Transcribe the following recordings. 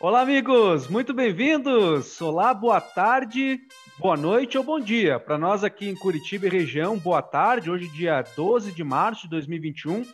Olá, amigos, muito bem-vindos. Olá, boa tarde, boa noite ou bom dia. Para nós aqui em Curitiba e região, boa tarde. Hoje, dia 12 de março de 2021,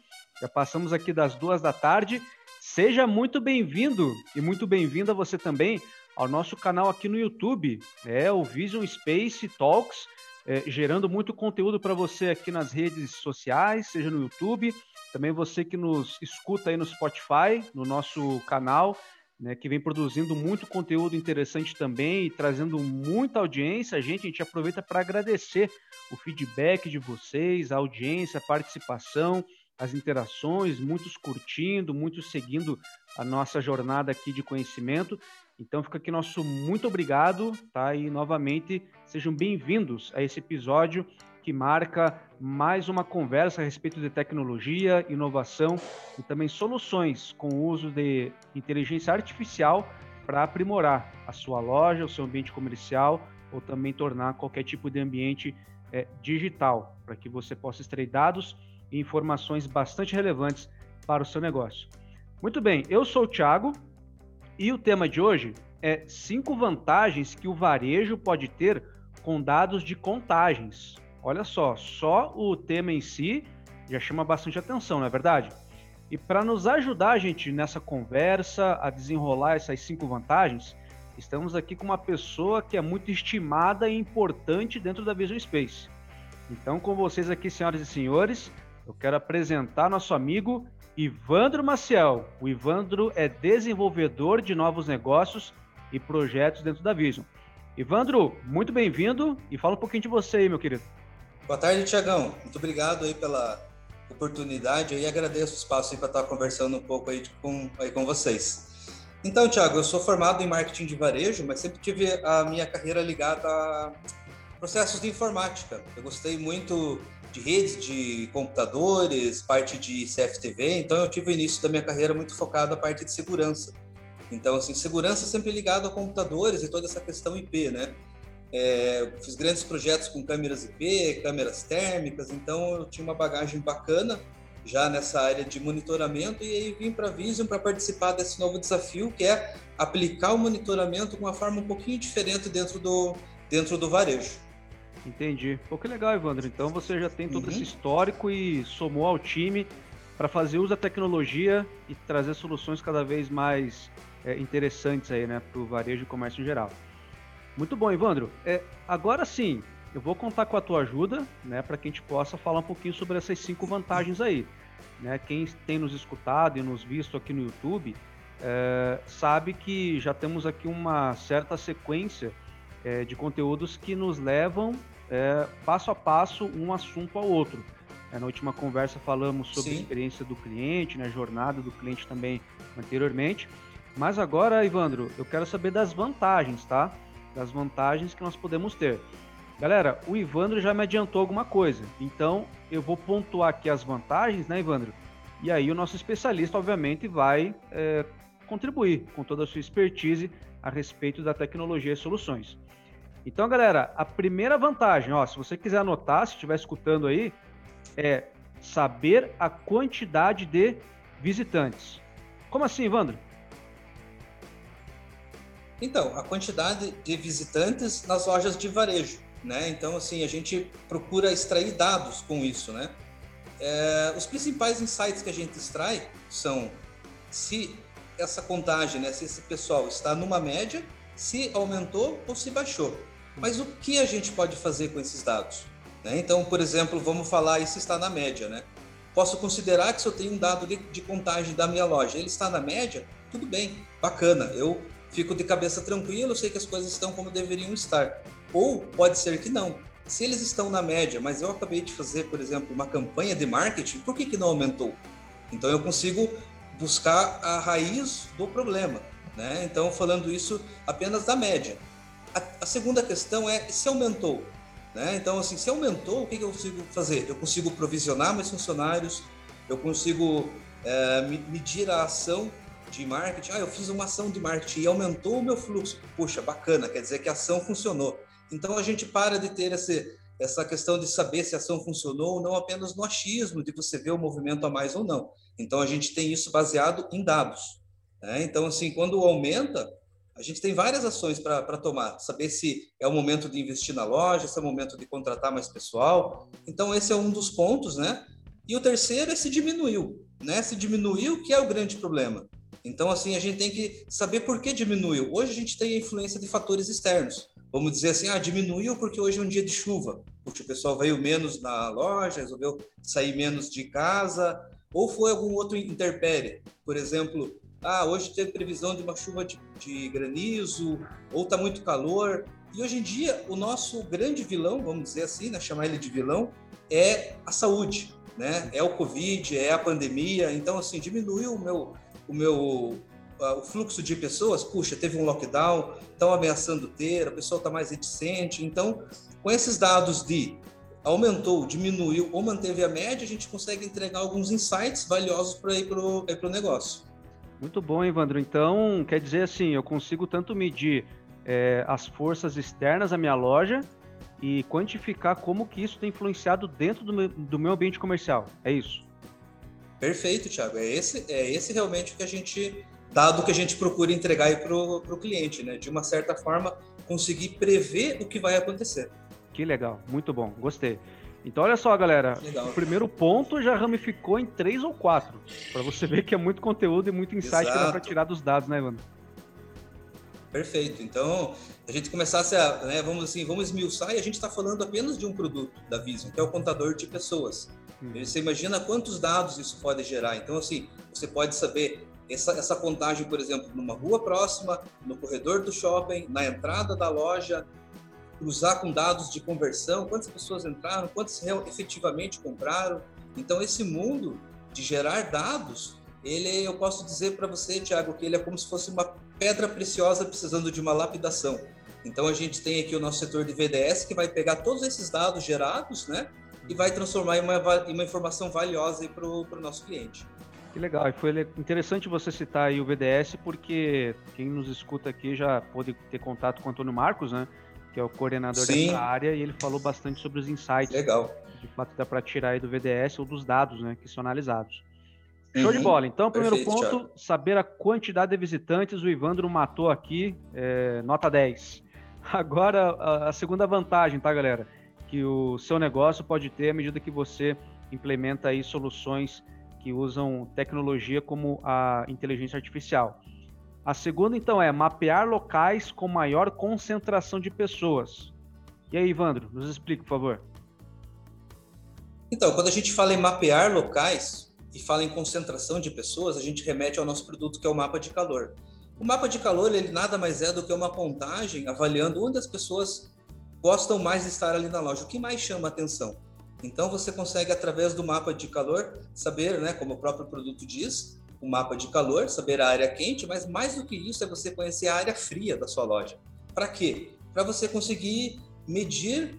já passamos aqui das duas da tarde. Seja muito bem-vindo e muito bem-vinda você também ao nosso canal aqui no YouTube, é o Vision Space Talks, é, gerando muito conteúdo para você aqui nas redes sociais, seja no YouTube, também você que nos escuta aí no Spotify, no nosso canal né, que vem produzindo muito conteúdo interessante também e trazendo muita audiência. A gente, a gente aproveita para agradecer o feedback de vocês, a audiência, a participação, as interações, muitos curtindo, muitos seguindo a nossa jornada aqui de conhecimento. Então fica aqui nosso muito obrigado, tá? E novamente sejam bem-vindos a esse episódio que marca mais uma conversa a respeito de tecnologia, inovação e também soluções com o uso de inteligência artificial para aprimorar a sua loja, o seu ambiente comercial ou também tornar qualquer tipo de ambiente é, digital, para que você possa extrair dados e informações bastante relevantes para o seu negócio. Muito bem, eu sou o Thiago e o tema de hoje é cinco vantagens que o varejo pode ter com dados de contagens. Olha só, só o tema em si já chama bastante atenção, não é verdade? E para nos ajudar, gente, nessa conversa, a desenrolar essas cinco vantagens, estamos aqui com uma pessoa que é muito estimada e importante dentro da Vision Space. Então, com vocês aqui, senhoras e senhores, eu quero apresentar nosso amigo Ivandro Maciel. O Ivandro é desenvolvedor de novos negócios e projetos dentro da Vision. Ivandro, muito bem-vindo e fala um pouquinho de você aí, meu querido. Boa tarde, Tiagão. Muito obrigado aí pela oportunidade e agradeço o espaço para estar conversando um pouco aí com, aí com vocês. Então, Tiago, eu sou formado em marketing de varejo, mas sempre tive a minha carreira ligada a processos de informática. Eu gostei muito de redes de computadores, parte de CFTV, então eu tive o início da minha carreira muito focado na parte de segurança. Então, assim, segurança sempre ligado a computadores e toda essa questão IP, né? É, fiz grandes projetos com câmeras IP, câmeras térmicas, então eu tinha uma bagagem bacana já nessa área de monitoramento e aí vim para a Vision para participar desse novo desafio que é aplicar o monitoramento com uma forma um pouquinho diferente dentro do, dentro do varejo. Entendi. Pô, que legal, Evandro. Então você já tem todo uhum. esse histórico e somou ao time para fazer uso da tecnologia e trazer soluções cada vez mais é, interessantes aí, né, para o varejo e comércio em geral. Muito bom, Evandro. É, agora sim, eu vou contar com a tua ajuda, né, para que a gente possa falar um pouquinho sobre essas cinco vantagens aí. Né? Quem tem nos escutado e nos visto aqui no YouTube é, sabe que já temos aqui uma certa sequência é, de conteúdos que nos levam é, passo a passo um assunto ao outro. É, na última conversa falamos sobre Sim. a experiência do cliente, né, a jornada do cliente também anteriormente. Mas agora, Ivandro, eu quero saber das vantagens, tá? das vantagens que nós podemos ter. Galera, o Ivandro já me adiantou alguma coisa, então eu vou pontuar aqui as vantagens, né, Ivandro? E aí o nosso especialista, obviamente, vai é, contribuir com toda a sua expertise a respeito da tecnologia e soluções. Então, galera, a primeira vantagem, ó, se você quiser anotar, se estiver escutando aí, é saber a quantidade de visitantes. Como assim, Ivandro? Então, a quantidade de visitantes nas lojas de varejo, né? Então, assim, a gente procura extrair dados com isso, né? É, os principais insights que a gente extrai são se essa contagem, né, se esse pessoal está numa média, se aumentou ou se baixou. Mas o que a gente pode fazer com esses dados? Né? Então, por exemplo, vamos falar se está na média, né? Posso considerar que se eu tenho um dado de, de contagem da minha loja, ele está na média, tudo bem, bacana. Eu fico de cabeça tranquilo, sei que as coisas estão como deveriam estar. Ou pode ser que não. Se eles estão na média, mas eu acabei de fazer, por exemplo, uma campanha de marketing, por que, que não aumentou? Então eu consigo buscar a raiz do problema. Né? Então, falando isso apenas da média. A, a segunda questão é se aumentou. Né? Então, assim, se aumentou, o que, que eu consigo fazer? Eu consigo provisionar mais funcionários, eu consigo é, medir a ação de marketing, ah, eu fiz uma ação de marketing e aumentou o meu fluxo. Puxa, bacana, quer dizer que a ação funcionou. Então a gente para de ter esse, essa questão de saber se a ação funcionou ou não apenas no achismo de você ver o movimento a mais ou não. Então a gente tem isso baseado em dados. Né? Então, assim, quando aumenta, a gente tem várias ações para tomar, saber se é o momento de investir na loja, se é o momento de contratar mais pessoal. Então, esse é um dos pontos, né? E o terceiro é se diminuiu, né? Se diminuiu, que é o grande problema. Então, assim, a gente tem que saber por que diminuiu. Hoje a gente tem a influência de fatores externos. Vamos dizer assim, ah, diminuiu porque hoje é um dia de chuva. Porque o pessoal veio menos na loja, resolveu sair menos de casa, ou foi algum outro interpere. Por exemplo, ah, hoje teve previsão de uma chuva de, de granizo, ou está muito calor. E hoje em dia, o nosso grande vilão, vamos dizer assim, né, chamar ele de vilão, é a saúde, né? É o Covid, é a pandemia. Então, assim, diminuiu o meu, o meu o fluxo de pessoas, puxa, teve um lockdown, estão ameaçando ter, a pessoa está mais reticente. Então, com esses dados de aumentou, diminuiu ou manteve a média, a gente consegue entregar alguns insights valiosos para ir para o negócio. Muito bom, Evandro. Então, quer dizer assim, eu consigo tanto medir é, as forças externas à minha loja e quantificar como que isso tem influenciado dentro do meu, do meu ambiente comercial. É isso? Perfeito, Thiago. É esse, é esse realmente que a gente, dado que a gente procura entregar para o cliente, né? De uma certa forma, conseguir prever o que vai acontecer. Que legal, muito bom, gostei. Então, olha só, galera. Legal. O primeiro ponto já ramificou em três ou quatro. Para você ver que é muito conteúdo e muito insight Exato. que dá para tirar dos dados, né, Evandro? Perfeito. Então, a gente começasse a, né, vamos assim, vamos esmiuçar e a gente está falando apenas de um produto da Vision, que é o contador de pessoas. Hum. Você imagina quantos dados isso pode gerar. Então, assim, você pode saber essa, essa contagem, por exemplo, numa rua próxima, no corredor do shopping, na entrada da loja, cruzar com dados de conversão, quantas pessoas entraram, quantas efetivamente compraram. Então, esse mundo de gerar dados, ele, eu posso dizer para você, Tiago, que ele é como se fosse uma pedra preciosa precisando de uma lapidação. Então, a gente tem aqui o nosso setor de VDS que vai pegar todos esses dados gerados, né, e vai transformar em uma, em uma informação valiosa para o nosso cliente. Que legal, e foi interessante você citar aí o VDS, porque quem nos escuta aqui já pode ter contato com o Antônio Marcos, né? Que é o coordenador Sim. dessa área, e ele falou bastante sobre os insights. Legal. De fato, dá para tirar aí do VDS ou dos dados né, que são analisados. Show uhum. de bola. Então, primeiro Perfeito, ponto, Thiago. saber a quantidade de visitantes. O Ivandro matou aqui, é, nota 10. Agora, a, a segunda vantagem, tá, galera? Que o seu negócio pode ter à medida que você implementa aí soluções que usam tecnologia como a inteligência artificial. A segunda, então, é mapear locais com maior concentração de pessoas. E aí, Ivandro, nos explique, por favor. Então, quando a gente fala em mapear locais e fala em concentração de pessoas, a gente remete ao nosso produto que é o mapa de calor. O mapa de calor, ele nada mais é do que uma contagem avaliando onde as pessoas gostam mais de estar ali na loja, o que mais chama atenção. Então, você consegue, através do mapa de calor, saber, né, como o próprio produto diz, o mapa de calor, saber a área quente, mas mais do que isso é você conhecer a área fria da sua loja. Para quê? Para você conseguir medir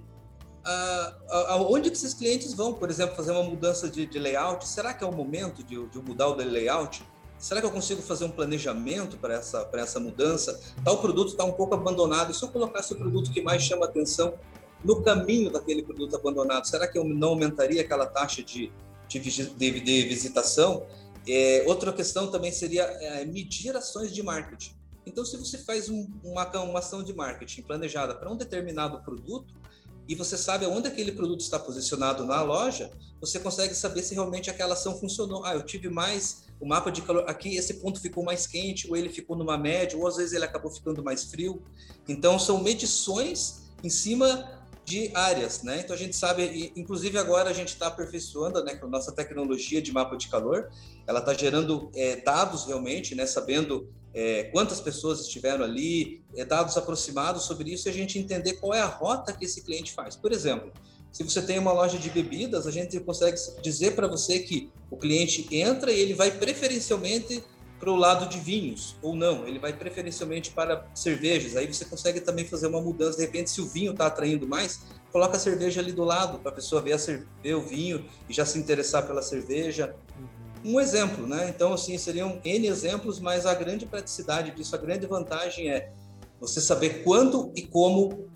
aonde que esses clientes vão, por exemplo, fazer uma mudança de, de layout. Será que é o momento de, de mudar o layout? Será que eu consigo fazer um planejamento para essa, para essa mudança? Tal produto está um pouco abandonado. E se eu colocasse o produto que mais chama atenção no caminho daquele produto abandonado, será que eu não aumentaria aquela taxa de, de, de visitação? É, outra questão também seria é, medir ações de marketing. Então, se você faz um, uma, uma ação de marketing planejada para um determinado produto e você sabe onde aquele produto está posicionado na loja, você consegue saber se realmente aquela ação funcionou. Ah, eu tive mais o mapa de calor aqui, esse ponto ficou mais quente, ou ele ficou numa média, ou às vezes ele acabou ficando mais frio. Então, são medições em cima de áreas, né? Então a gente sabe, inclusive agora a gente está aperfeiçoando, né, com a nossa tecnologia de mapa de calor, ela está gerando é, dados realmente, né, sabendo é, quantas pessoas estiveram ali, é, dados aproximados sobre isso e a gente entender qual é a rota que esse cliente faz. Por exemplo, se você tem uma loja de bebidas, a gente consegue dizer para você que o cliente entra e ele vai preferencialmente para o lado de vinhos ou não, ele vai preferencialmente para cervejas. Aí você consegue também fazer uma mudança. De repente, se o vinho está atraindo mais, coloca a cerveja ali do lado para a pessoa ver, a ver o vinho e já se interessar pela cerveja. Um exemplo, né? Então, assim, seriam N exemplos, mas a grande praticidade disso, a grande vantagem é você saber quando e como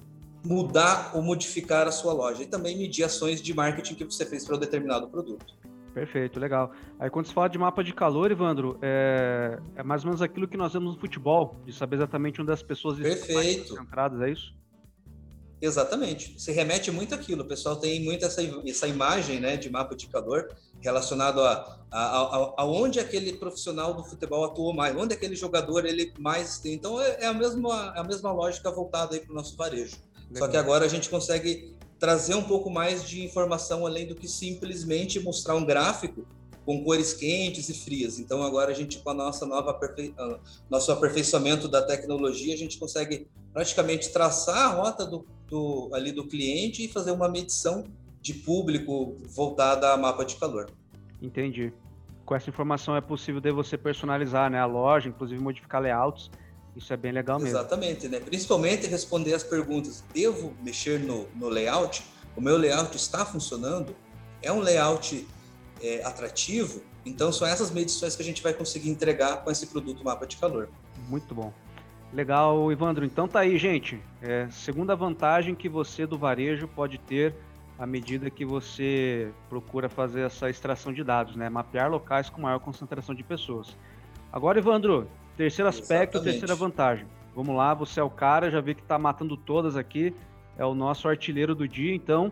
mudar ou modificar a sua loja e também medir ações de marketing que você fez para um determinado produto. Perfeito, legal. Aí quando se fala de mapa de calor, Ivandro, é, é mais ou menos aquilo que nós vemos no futebol, de saber exatamente onde as pessoas estão mais concentradas, é isso? Exatamente. Se remete muito aquilo. O pessoal tem muito essa, essa imagem né, de mapa de calor relacionado a, a, a, a onde aquele profissional do futebol atuou mais, onde aquele jogador ele mais tem. Então é, é a, mesma, é a mesma lógica voltada para o nosso varejo. Legal. Só que agora a gente consegue trazer um pouco mais de informação além do que simplesmente mostrar um gráfico com cores quentes e frias. Então agora a gente com a nossa nova aperfei... nosso aperfeiçoamento da tecnologia a gente consegue praticamente traçar a rota do, do, ali do cliente e fazer uma medição de público voltada a mapa de calor. Entendi. Com essa informação é possível de você personalizar né, a loja, inclusive modificar layouts. Isso é bem legal mesmo. Exatamente, né? Principalmente responder as perguntas: devo mexer no, no layout? O meu layout está funcionando? É um layout é, atrativo? Então são essas medições que a gente vai conseguir entregar com esse produto mapa de calor. Muito bom. Legal, Ivandro. Então tá aí, gente. É, segunda vantagem que você do varejo pode ter à medida que você procura fazer essa extração de dados, né? Mapear locais com maior concentração de pessoas. Agora, Ivandro, terceiro aspecto, Exatamente. terceira vantagem. Vamos lá, você é o cara, já vi que tá matando todas aqui. É o nosso artilheiro do dia, então.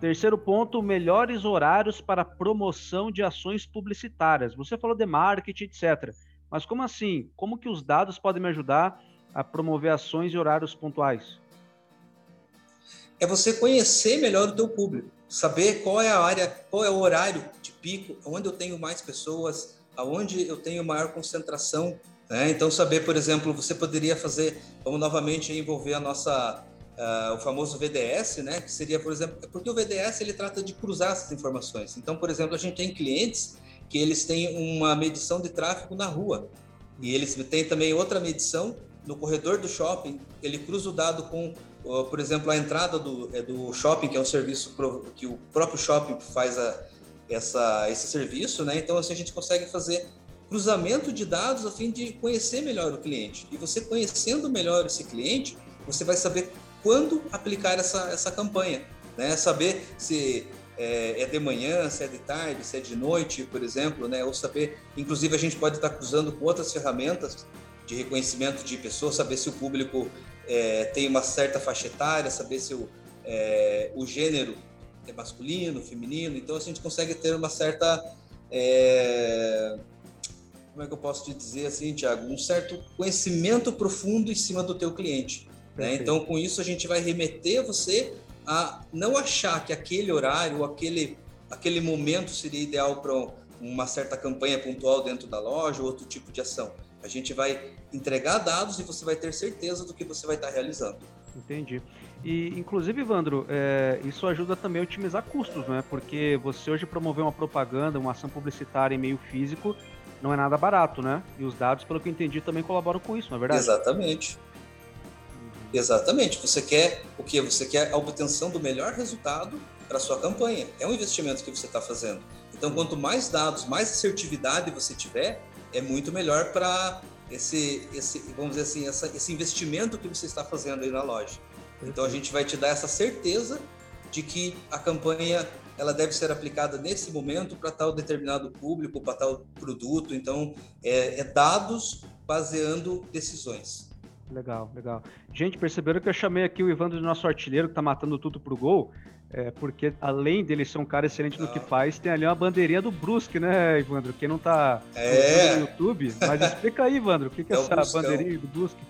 Terceiro ponto, melhores horários para promoção de ações publicitárias. Você falou de marketing, etc. Mas como assim? Como que os dados podem me ajudar a promover ações e horários pontuais? É você conhecer melhor o teu público, saber qual é a área, qual é o horário de pico, onde eu tenho mais pessoas, aonde eu tenho maior concentração. Né? Então, saber, por exemplo, você poderia fazer, vamos novamente envolver a nossa, uh, o famoso VDS, né? Que seria, por exemplo, porque o VDS ele trata de cruzar essas informações. Então, por exemplo, a gente tem clientes que eles têm uma medição de tráfego na rua e eles têm também outra medição no corredor do shopping, ele cruza o dado com, por exemplo, a entrada do, é do shopping, que é um serviço que o próprio shopping faz a, essa, esse serviço, né? Então, assim, a gente consegue fazer cruzamento de dados a fim de conhecer melhor o cliente. E você conhecendo melhor esse cliente, você vai saber quando aplicar essa, essa campanha, né? Saber se é, é, de manhã, se é de tarde, se é de noite, por exemplo, né? Ou saber, inclusive a gente pode estar cruzando com outras ferramentas de reconhecimento de pessoas, saber se o público é, tem uma certa faixa etária, saber se o, é, o gênero é masculino, feminino. Então, a gente consegue ter uma certa. É, como é que eu posso te dizer assim, Tiago? Um certo conhecimento profundo em cima do teu cliente. Né? Então, com isso, a gente vai remeter você a não achar que aquele horário aquele, aquele momento seria ideal para uma certa campanha pontual dentro da loja ou outro tipo de ação. A gente vai entregar dados e você vai ter certeza do que você vai estar realizando. Entendi. E, inclusive, Evandro, é, isso ajuda também a otimizar custos, né? Porque você hoje promover uma propaganda, uma ação publicitária em meio físico, não é nada barato, né? E os dados, pelo que eu entendi, também colaboram com isso, não é verdade? Exatamente. Exatamente. Você quer o que? Você quer a obtenção do melhor resultado para sua campanha. É um investimento que você está fazendo. Então, quanto mais dados, mais assertividade você tiver, é muito melhor para esse, esse, vamos dizer assim, essa, esse investimento que você está fazendo aí na loja. Então a gente vai te dar essa certeza de que a campanha ela deve ser aplicada nesse momento para tal determinado público, para tal produto. Então é, é dados baseando decisões. Legal, legal. Gente, perceberam que eu chamei aqui o Ivandro de nosso artilheiro que está matando tudo pro gol? É, porque além dele ser um cara excelente no que faz, tem ali uma bandeirinha do Brusque, né, Ivandro? Quem não tá é. no YouTube, mas explica aí, Ivandro, o que, que é, é essa bandeirinha do Brusque?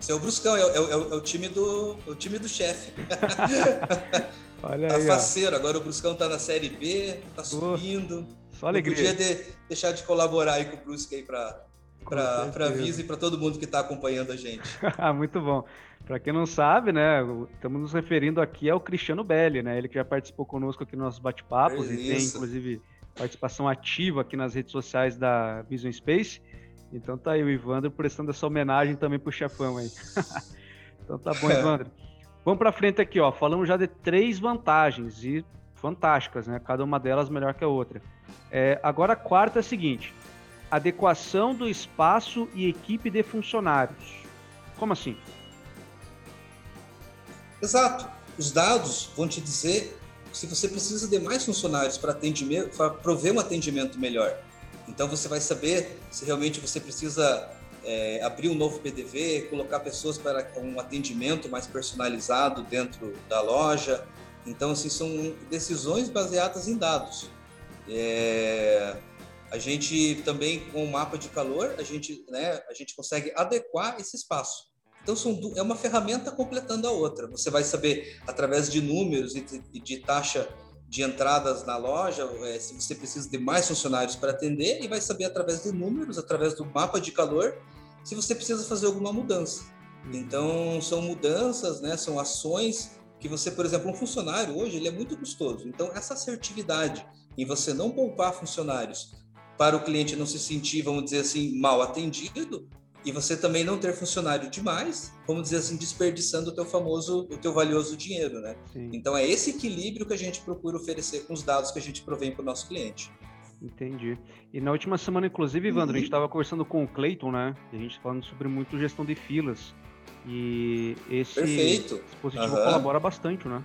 Esse é o Bruscão, é, é, é, o time do, o time do chefe. Olha tá aí, faceiro, agora o Bruscão tá na Série B, tá subindo. Só alegria. Não podia de, deixar de colaborar aí com o Brusque aí para para Visa e para todo mundo que está acompanhando a gente. Muito bom. Para quem não sabe, né, estamos nos referindo aqui ao Cristiano Belli, né? Ele que já participou conosco aqui nos nossos bate-papos e tem inclusive participação ativa aqui nas redes sociais da Vision Space. Então tá aí o Ivandro prestando essa homenagem também pro chefão aí. então tá bom, Ivandro. Vamos para frente aqui, ó. Falamos já de três vantagens e fantásticas, né? Cada uma delas melhor que a outra. É, agora a quarta é a seguinte: adequação do espaço e equipe de funcionários. Como assim? Exato. Os dados vão te dizer se você precisa de mais funcionários para atendimento, para prover um atendimento melhor. Então você vai saber se realmente você precisa é, abrir um novo PDV, colocar pessoas para um atendimento mais personalizado dentro da loja. Então, assim, são decisões baseadas em dados. É, a gente também, com o mapa de calor, a gente, né, a gente consegue adequar esse espaço. Então, são, é uma ferramenta completando a outra. Você vai saber, através de números e de, de taxa de entradas na loja, é, se você precisa de mais funcionários para atender, e vai saber, através de números, através do mapa de calor, se você precisa fazer alguma mudança. Uhum. Então, são mudanças, né, são ações que você, por exemplo, um funcionário hoje, ele é muito custoso. Então, essa assertividade em você não poupar funcionários para o cliente não se sentir, vamos dizer assim, mal atendido, e você também não ter funcionário demais, vamos dizer assim, desperdiçando o teu famoso, o teu valioso dinheiro, né? Sim. Então é esse equilíbrio que a gente procura oferecer com os dados que a gente provém para o nosso cliente. Entendi. E na última semana, inclusive, Evandro, uhum. a gente estava conversando com o Clayton, né? E a gente falando sobre muito gestão de filas. E esse Perfeito. dispositivo uhum. colabora bastante, né?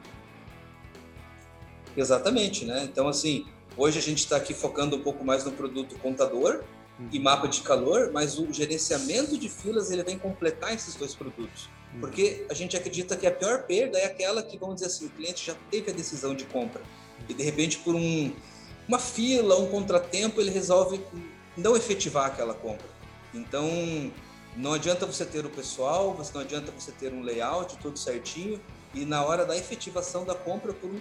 Exatamente, né? Então, assim, hoje a gente está aqui focando um pouco mais no produto contador, e uhum. mapa de calor, mas o gerenciamento de filas ele vem completar esses dois produtos. Uhum. Porque a gente acredita que a pior perda é aquela que, vamos dizer assim, o cliente já teve a decisão de compra e de repente por um, uma fila, um contratempo, ele resolve não efetivar aquela compra. Então, não adianta você ter o pessoal, não adianta você ter um layout tudo certinho e na hora da efetivação da compra, por um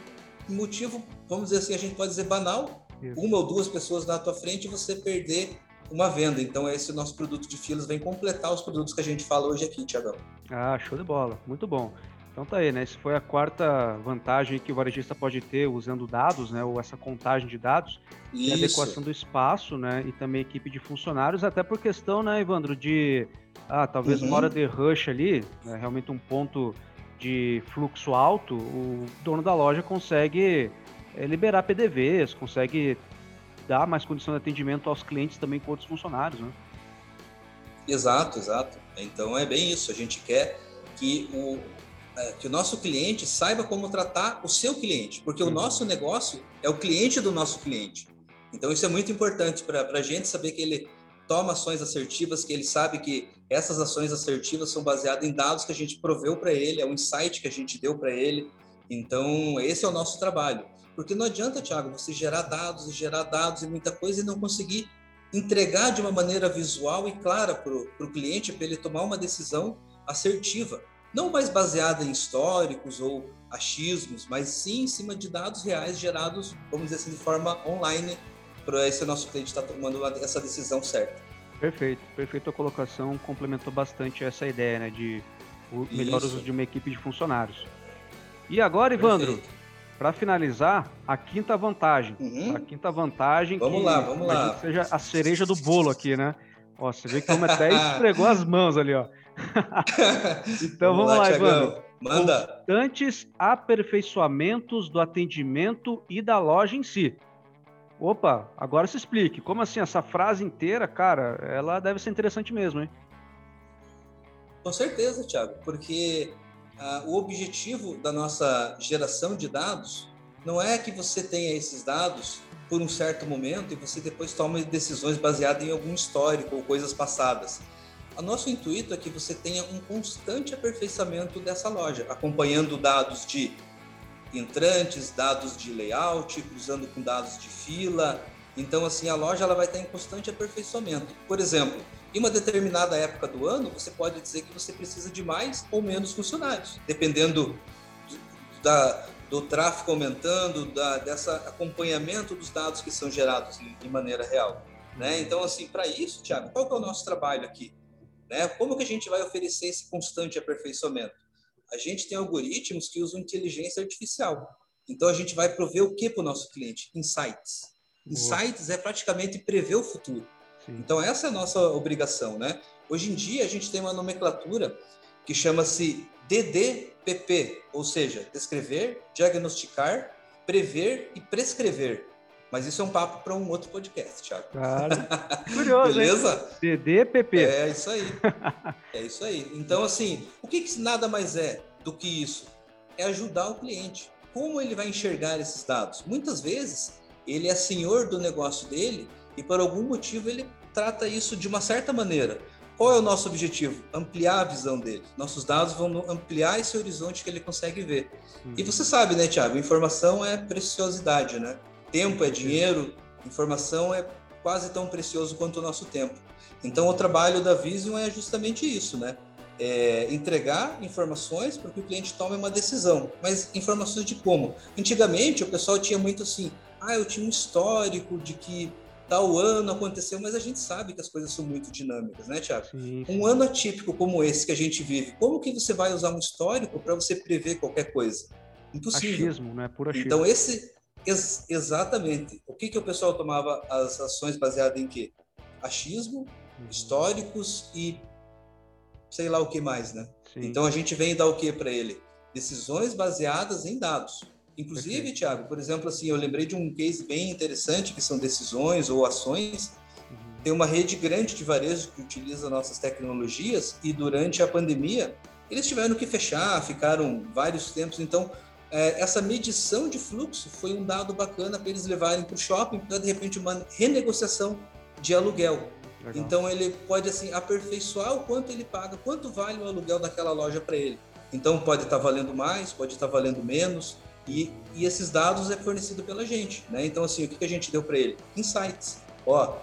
motivo, vamos dizer assim, a gente pode dizer banal, Isso. uma ou duas pessoas na tua frente você perder uma venda. Então, esse nosso produto de filas vem completar os produtos que a gente fala hoje aqui, Tiagão. Ah, show de bola. Muito bom. Então tá aí, né? Essa foi a quarta vantagem que o varejista pode ter usando dados, né? Ou essa contagem de dados, e adequação do espaço, né? E também equipe de funcionários, até por questão, né, Evandro, de ah, talvez uhum. uma hora de rush ali, né? realmente um ponto de fluxo alto, o dono da loja consegue é, liberar PDVs, consegue dar mais condição de atendimento aos clientes também com outros funcionários, né? Exato, exato. Então é bem isso. A gente quer que o, é, que o nosso cliente saiba como tratar o seu cliente, porque uhum. o nosso negócio é o cliente do nosso cliente. Então isso é muito importante para a gente saber que ele toma ações assertivas, que ele sabe que essas ações assertivas são baseadas em dados que a gente proveu para ele, é um insight que a gente deu para ele. Então esse é o nosso trabalho. Porque não adianta, Thiago, você gerar dados e gerar dados e muita coisa e não conseguir entregar de uma maneira visual e clara para o cliente, para ele tomar uma decisão assertiva. Não mais baseada em históricos ou achismos, mas sim em cima de dados reais gerados, vamos dizer assim, de forma online, para esse nosso cliente estar tá tomando essa decisão certa. Perfeito, perfeita colocação, complementou bastante essa ideia, né, de o melhor Isso. uso de uma equipe de funcionários. E agora, Evandro, Perfeito para finalizar, a quinta vantagem. Uhum. A quinta vantagem. Vamos que, lá, vamos lá. Que seja a cereja do bolo aqui, né? Ó, você vê que o homem até esfregou as mãos ali, ó. então vamos, vamos lá, Evandro. Manda. Constantes aperfeiçoamentos do atendimento e da loja em si. Opa, agora se explique. Como assim? Essa frase inteira, cara, ela deve ser interessante mesmo, hein? Com certeza, Thiago, porque ah, o objetivo da nossa geração de dados não é que você tenha esses dados por um certo momento e você depois tome decisões baseadas em algum histórico ou coisas passadas. O nosso intuito é que você tenha um constante aperfeiçoamento dessa loja, acompanhando dados de entrantes, dados de layout, cruzando com dados de fila. Então, assim, a loja ela vai estar em constante aperfeiçoamento. Por exemplo, em uma determinada época do ano, você pode dizer que você precisa de mais ou menos funcionários, dependendo do, da, do tráfego aumentando, da, dessa acompanhamento dos dados que são gerados em maneira real. Né? Então, assim, para isso, Tiago, qual que é o nosso trabalho aqui? Né? Como que a gente vai oferecer esse constante aperfeiçoamento? A gente tem algoritmos que usam inteligência artificial. Então, a gente vai prover o que para o nosso cliente? Insights. Insights é praticamente prever o futuro. Então, essa é a nossa obrigação, né? Hoje em dia, a gente tem uma nomenclatura que chama-se DDPP, ou seja, descrever, diagnosticar, prever e prescrever. Mas isso é um papo para um outro podcast, Thiago. Claro. Curioso, Beleza? Hein? DDPP. É isso aí. É isso aí. Então, assim, o que, que nada mais é do que isso? É ajudar o cliente. como ele vai enxergar esses dados? Muitas vezes ele é senhor do negócio dele e por algum motivo ele trata isso de uma certa maneira. Qual é o nosso objetivo? Ampliar a visão dele. Nossos dados vão ampliar esse horizonte que ele consegue ver. Uhum. E você sabe, né, Tiago? Informação é preciosidade, né? Tempo é dinheiro, informação é quase tão precioso quanto o nosso tempo. Então, o trabalho da Vision é justamente isso, né? É entregar informações para que o cliente tome uma decisão. Mas informações de como? Antigamente, o pessoal tinha muito assim, ah, eu tinha um histórico de que tal ano aconteceu, mas a gente sabe que as coisas são muito dinâmicas, né, Tiago? Um ano atípico como esse que a gente vive, como que você vai usar um histórico para você prever qualquer coisa? Impossível. Achismo, né? Puro achismo. Então, esse, ex, exatamente. O que, que o pessoal tomava as ações baseadas em quê? Achismo, uhum. históricos e sei lá o que mais, né? Sim. Então, a gente vem dar o que para ele? Decisões baseadas em dados. Inclusive, Tiago, por exemplo, assim, eu lembrei de um case bem interessante que são decisões ou ações. Uhum. Tem uma rede grande de varejo que utiliza nossas tecnologias e durante a pandemia eles tiveram que fechar, ficaram vários tempos. Então, é, essa medição de fluxo foi um dado bacana para eles levarem para o shopping para de repente uma renegociação de aluguel. Legal. Então ele pode assim aperfeiçoar o quanto ele paga, quanto vale o aluguel daquela loja para ele. Então pode estar tá valendo mais, pode estar tá valendo menos. E, e esses dados é fornecido pela gente, né? Então, assim, o que, que a gente deu para ele? Insights. Ó,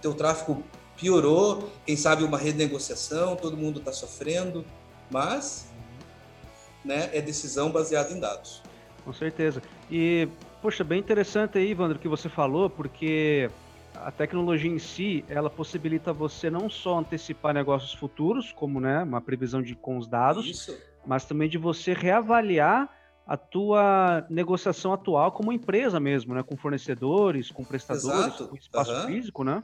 teu tráfego piorou, quem sabe uma renegociação, todo mundo está sofrendo, mas né, é decisão baseada em dados. Com certeza. E, poxa, bem interessante aí, Ivandro, que você falou, porque a tecnologia em si, ela possibilita você não só antecipar negócios futuros, como né, uma previsão de com os dados, Isso. mas também de você reavaliar a tua negociação atual como empresa mesmo, né? Com fornecedores, com prestadores, Exato. com espaço uhum. físico, né?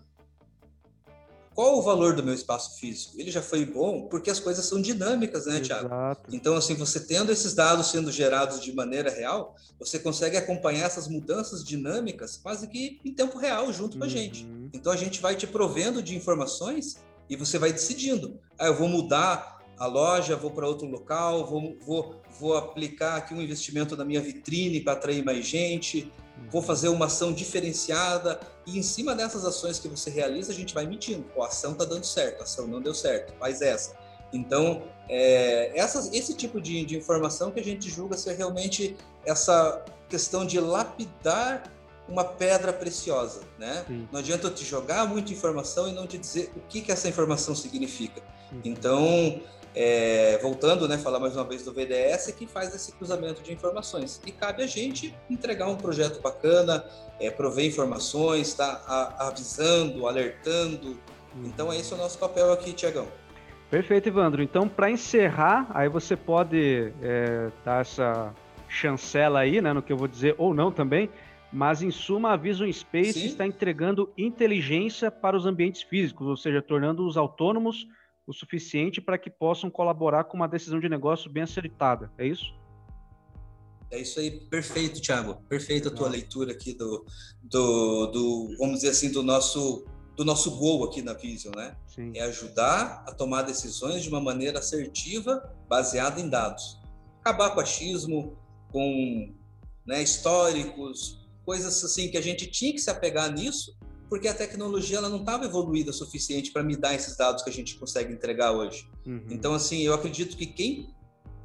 Qual o valor do meu espaço físico? Ele já foi bom porque as coisas são dinâmicas, né, Tiago? Então, assim, você tendo esses dados sendo gerados de maneira real, você consegue acompanhar essas mudanças dinâmicas quase que em tempo real junto com a gente. Uhum. Então, a gente vai te provendo de informações e você vai decidindo. Ah, eu vou mudar a loja, vou para outro local, vou, vou, vou aplicar aqui um investimento na minha vitrine para atrair mais gente, vou fazer uma ação diferenciada e em cima dessas ações que você realiza, a gente vai medindo. a ação está dando certo, a ação não deu certo, faz essa. Então, é, essas, esse tipo de, de informação que a gente julga ser realmente essa questão de lapidar uma pedra preciosa, né? Sim. Não adianta eu te jogar muita informação e não te dizer o que, que essa informação significa. Então, é, voltando, né, falar mais uma vez do VDS, que faz esse cruzamento de informações. E cabe a gente entregar um projeto bacana, é, prover informações, tá avisando, alertando. Então, esse é o nosso papel aqui, Tiagão. Perfeito, Evandro. Então, para encerrar, aí você pode é, dar essa chancela aí, né, no que eu vou dizer, ou não também, mas em suma, a Vision Space Sim. está entregando inteligência para os ambientes físicos, ou seja, tornando-os autônomos o suficiente para que possam colaborar com uma decisão de negócio bem acertada. É isso? É isso aí, perfeito, Thiago. Perfeita a tua leitura aqui do, do, do, vamos dizer assim, do nosso do nosso gol aqui na Vision, né? Sim. É ajudar a tomar decisões de uma maneira assertiva, baseada em dados. Acabar com achismo, com né, históricos, coisas assim que a gente tinha que se apegar nisso porque a tecnologia ela não estava evoluída o suficiente para me dar esses dados que a gente consegue entregar hoje. Uhum. Então, assim, eu acredito que quem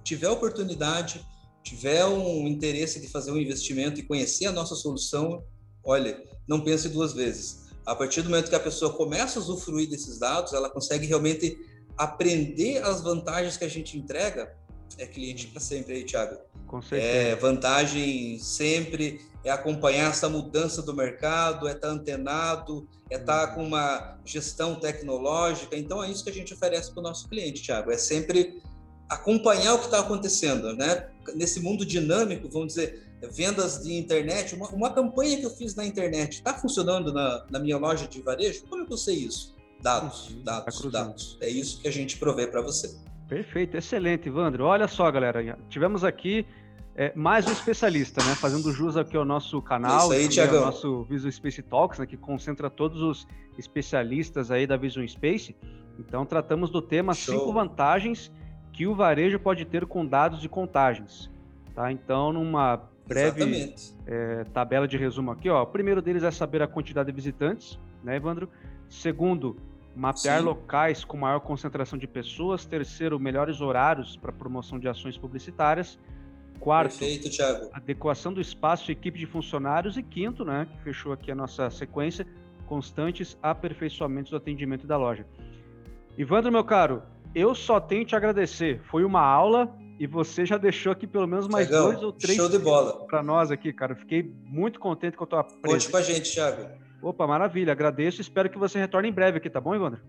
tiver oportunidade, tiver um interesse de fazer um investimento e conhecer a nossa solução, olha, não pense duas vezes. A partir do momento que a pessoa começa a usufruir desses dados, ela consegue realmente aprender as vantagens que a gente entrega. É cliente para sempre aí, Thiago. Com certeza. É vantagem sempre, é acompanhar essa mudança do mercado, é estar tá antenado, é estar tá com uma gestão tecnológica. Então, é isso que a gente oferece para o nosso cliente, Thiago. É sempre acompanhar o que está acontecendo, né? Nesse mundo dinâmico, vamos dizer, vendas de internet, uma, uma campanha que eu fiz na internet está funcionando na, na, minha loja de varejo? Como é que eu sei isso? Dados, uhum. dados, tá dados. É isso que a gente provê para você. Perfeito, excelente, Ivandro. Olha só, galera, tivemos aqui é, mais um especialista, né? Fazendo jus aqui ao nosso canal, Isso aí, ao nosso Visual Space Talks, né? Que concentra todos os especialistas aí da Visual Space. Então, tratamos do tema Show. cinco vantagens que o varejo pode ter com dados de contagens. Tá? Então, numa breve é, tabela de resumo aqui. Ó. O primeiro deles é saber a quantidade de visitantes, né, Evandro? Segundo, mapear Sim. locais com maior concentração de pessoas. Terceiro, melhores horários para promoção de ações publicitárias. Quarto, Perfeito, Thiago. adequação do espaço e equipe de funcionários. E quinto, né, que fechou aqui a nossa sequência, constantes aperfeiçoamentos do atendimento da loja. Ivandro, meu caro, eu só tenho te agradecer. Foi uma aula e você já deixou aqui pelo menos mais Thiagão, dois ou três show de bola para nós aqui, cara. Fiquei muito contente com a tua presença. Conte com a gente, Thiago. Opa, maravilha. Agradeço. Espero que você retorne em breve aqui, tá bom, Ivandro?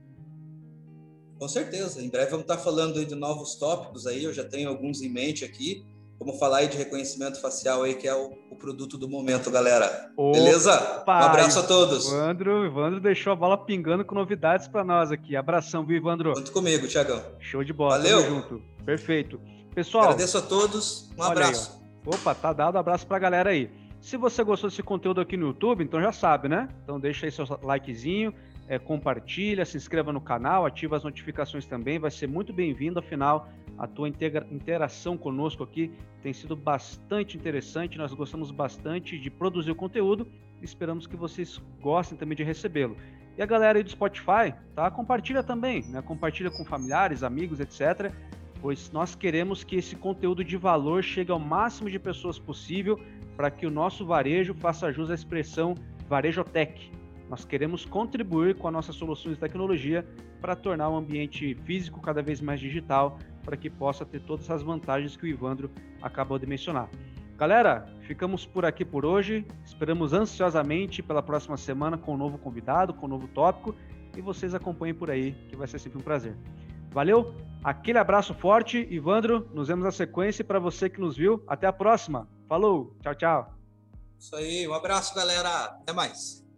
Com certeza. Em breve vamos estar falando de novos tópicos aí. Eu já tenho alguns em mente aqui. Vamos falar aí de reconhecimento facial aí, que é o, o produto do momento, galera. Opa, Beleza? Um abraço a todos. Ivandro, Ivandro deixou a bola pingando com novidades para nós aqui. Abração, viu, Ivandro? Conto comigo, Tiagão. Show de bola. Valeu. Tamo junto. Perfeito. Pessoal. Agradeço a todos. Um abraço. Aí, Opa, tá dado um abraço pra galera aí. Se você gostou desse conteúdo aqui no YouTube, então já sabe, né? Então deixa aí seu likezinho, é, compartilha, se inscreva no canal, ativa as notificações também, vai ser muito bem-vindo, afinal, a tua interação conosco aqui tem sido bastante interessante, nós gostamos bastante de produzir o conteúdo esperamos que vocês gostem também de recebê-lo. E a galera aí do Spotify, tá? Compartilha também, né? Compartilha com familiares, amigos, etc. Pois nós queremos que esse conteúdo de valor chegue ao máximo de pessoas possível para que o nosso varejo faça jus à expressão varejotech, nós queremos contribuir com as nossas soluções de tecnologia para tornar o ambiente físico cada vez mais digital, para que possa ter todas as vantagens que o Ivandro acabou de mencionar. Galera, ficamos por aqui por hoje. Esperamos ansiosamente pela próxima semana com um novo convidado, com um novo tópico. E vocês acompanhem por aí, que vai ser sempre um prazer. Valeu? Aquele abraço forte, Ivandro. Nos vemos na sequência. Para você que nos viu, até a próxima. Falou, tchau, tchau. Isso aí, um abraço, galera. Até mais.